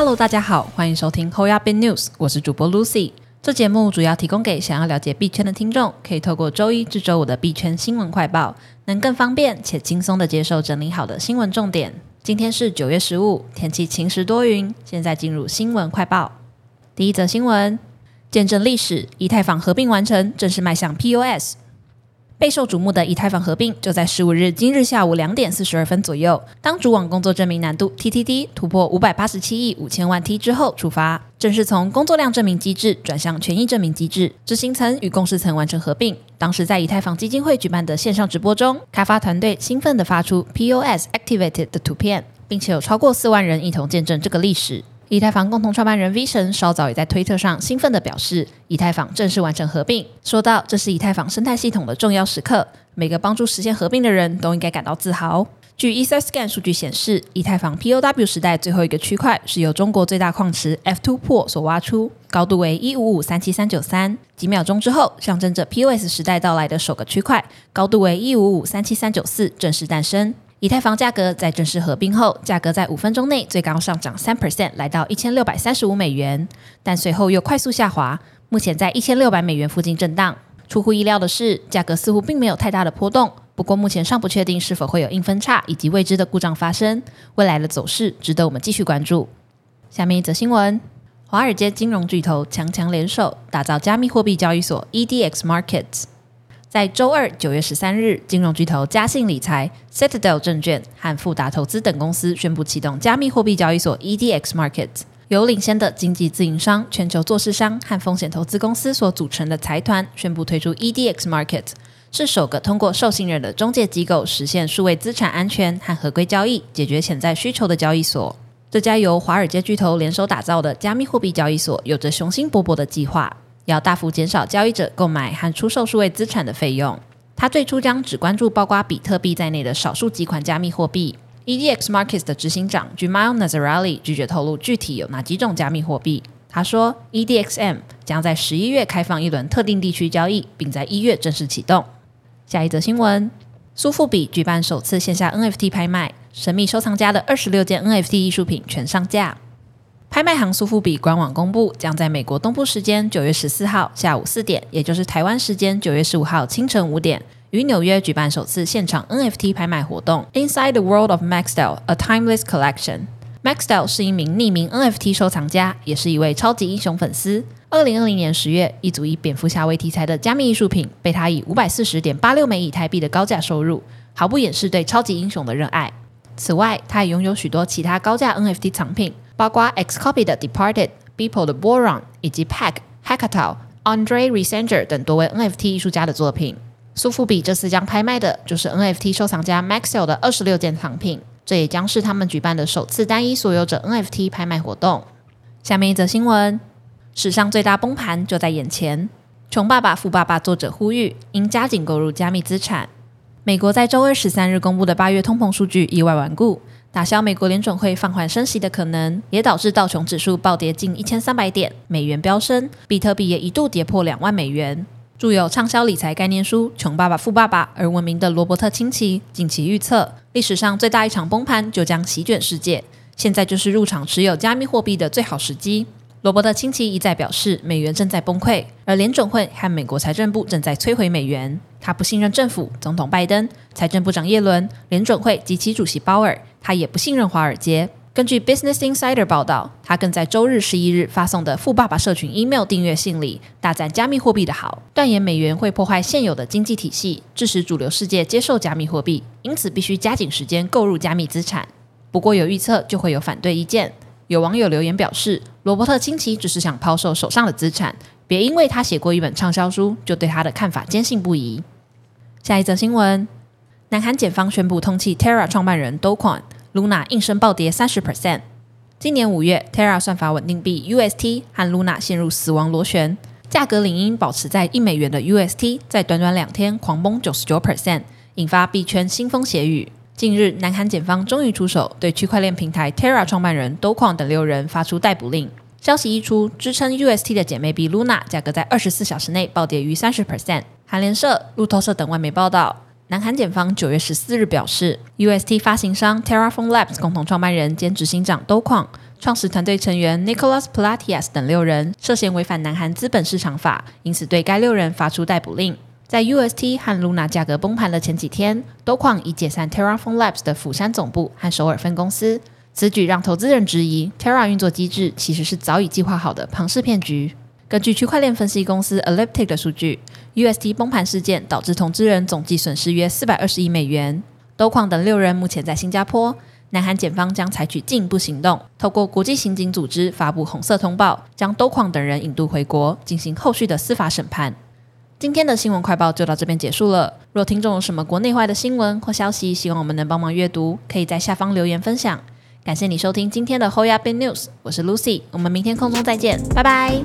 Hello，大家好，欢迎收听 Hoya Bin News，我是主播 Lucy。这节目主要提供给想要了解币圈的听众，可以透过周一至周五的币圈新闻快报，能更方便且轻松的接受整理好的新闻重点。今天是九月十五，天气晴时多云。现在进入新闻快报，第一则新闻：见证历史，以太坊合并完成，正式迈向 POS。备受瞩目的以太坊合并就在十五日今日下午两点四十二分左右，当主网工作证明难度 TTD 突破五百八十七亿五千万 T 之后出发，正式从工作量证明机制转向权益证明机制。执行层与共识层完成合并。当时在以太坊基金会举办的线上直播中，开发团队兴奋地发出 POS activated 的图片，并且有超过四万人一同见证这个历史。以太坊共同创办人 V 神稍早也在推特上兴奋地表示，以太坊正式完成合并，说道：“这是以太坊生态系统的重要时刻，每个帮助实现合并的人都应该感到自豪。”据 EtherScan 数据显示，以太坊 POW 时代最后一个区块是由中国最大矿池 F2 破所挖出，高度为一五五三七三九三。几秒钟之后，象征着 POS 时代到来的首个区块，高度为一五五三七三九四正式诞生。以太坊价格在正式合并后，价格在五分钟内最高上涨三 percent，来到一千六百三十五美元，但随后又快速下滑，目前在一千六百美元附近震荡。出乎意料的是，价格似乎并没有太大的波动，不过目前尚不确定是否会有硬分叉以及未知的故障发生，未来的走势值得我们继续关注。下面一则新闻：华尔街金融巨头强强联手，打造加密货币交易所 EDX Markets。在周二九月十三日，金融巨头嘉信理财、Citadel 证券和富达投资等公司宣布启动加密货币交易所 EDX Market。由领先的经济自营商、全球做市商和风险投资公司所组成的财团宣布推出 EDX Market，是首个通过受信任的中介机构实现数位资产安全和合规交易、解决潜在需求的交易所。这家由华尔街巨头联手打造的加密货币交易所，有着雄心勃勃的计划。要大幅减少交易者购买和出售数位资产的费用。他最初将只关注包括比特币在内的少数几款加密货币。EDX Markets 的执行长 Jamal Nazarali 拒绝透露具体有哪几种加密货币。他说，EDXM 将在十一月开放一轮特定地区交易，并在一月正式启动。下一则新闻：苏富比举办首次线下 NFT 拍卖，神秘收藏家的二十六件 NFT 艺术品全上架。拍卖行苏富比官网公布，将在美国东部时间九月十四号下午四点，也就是台湾时间九月十五号清晨五点，于纽约举办首次现场 NFT 拍卖活动。Inside the World of Maxwell: A Timeless Collection。Maxwell 是一名匿名 NFT 收藏家，也是一位超级英雄粉丝。二零二零年十月，一组以蝙蝠侠为题材的加密艺术品被他以五百四十点八六枚以太币的高价收入，毫不掩饰对超级英雄的热爱。此外，他也拥有许多其他高价 NFT 藏品。包括 Xcopy 的 Departed、Beeple 的 Boron 以及 Pack、Hackato、Andre Resenger 等多位 NFT 艺术家的作品。苏富比这次将拍卖的就是 NFT 收藏家 Maxwell 的二十六件藏品，这也将是他们举办的首次单一所有者 NFT 拍卖活动。下面一则新闻：史上最大崩盘就在眼前。穷爸爸富爸爸作者呼吁应加紧购入加密资产。美国在周二十三日公布的八月通膨数据意外顽固。打消美国联准会放缓升息的可能，也导致道琼指数暴跌近一千三百点，美元飙升，比特币也一度跌破两万美元。著有畅销理财概念书《穷爸爸富爸爸》而闻名的罗伯特清崎近期预测，历史上最大一场崩盘就将席卷世界，现在就是入场持有加密货币的最好时机。罗伯特清崎一再表示，美元正在崩溃，而联准会和美国财政部正在摧毁美元。他不信任政府、总统拜登、财政部长耶伦、联准会及其主席鲍尔。他也不信任华尔街。根据 Business Insider 报道，他更在周日十一日发送的富爸爸社群 email 订阅信里大赞加密货币的好，断言美元会破坏现有的经济体系，致使主流世界接受加密货币，因此必须加紧时间购入加密资产。不过有预测就会有反对意见。有网友留言表示，罗伯特清崎只是想抛售手上的资产，别因为他写过一本畅销书就对他的看法坚信不疑。下一则新闻。南韩检方宣布通缉 Terra 创办人 Do Kwon，Luna 应声暴跌三十 percent。今年五月，Terra 算法稳定币 UST 和 Luna 陷入死亡螺旋，价格领英保持在一美元的 UST，在短短两天狂崩九十九 percent，引发币圈腥风血雨。近日，南韩检方终于出手，对区块链平台 Terra 创办人 Do Kwon 等六人发出逮捕令。消息一出，支撑 UST 的姐妹币 Luna 价格在二十四小时内暴跌逾三十 percent。韩联社、路透社等外媒报道。南韩检方九月十四日表示，UST 发行商 Terraform Labs 共同创办人兼执行长都矿创始团队成员 Nicholas Platias 等六人涉嫌违反南韩资本市场法，因此对该六人发出逮捕令。在 UST 和 Luna 价格崩盘的前几天，都矿已解散 Terraform Labs 的釜山总部和首尔分公司。此举让投资人质疑 Terra 运作机制其实是早已计划好的庞氏骗局。根据区块链分析公司 Elliptic 的数据，UST 崩盘事件导致投资人总计损失约四百二十亿美元。都矿等六人目前在新加坡。南韩检方将采取进一步行动，透过国际刑警组织发布红色通报，将都矿等人引渡回国，进行后续的司法审判。今天的新闻快报就到这边结束了。若听众有什么国内外的新闻或消息，希望我们能帮忙阅读，可以在下方留言分享。感谢你收听今天的 Hoya Bin News，我是 Lucy，我们明天空中再见，拜拜。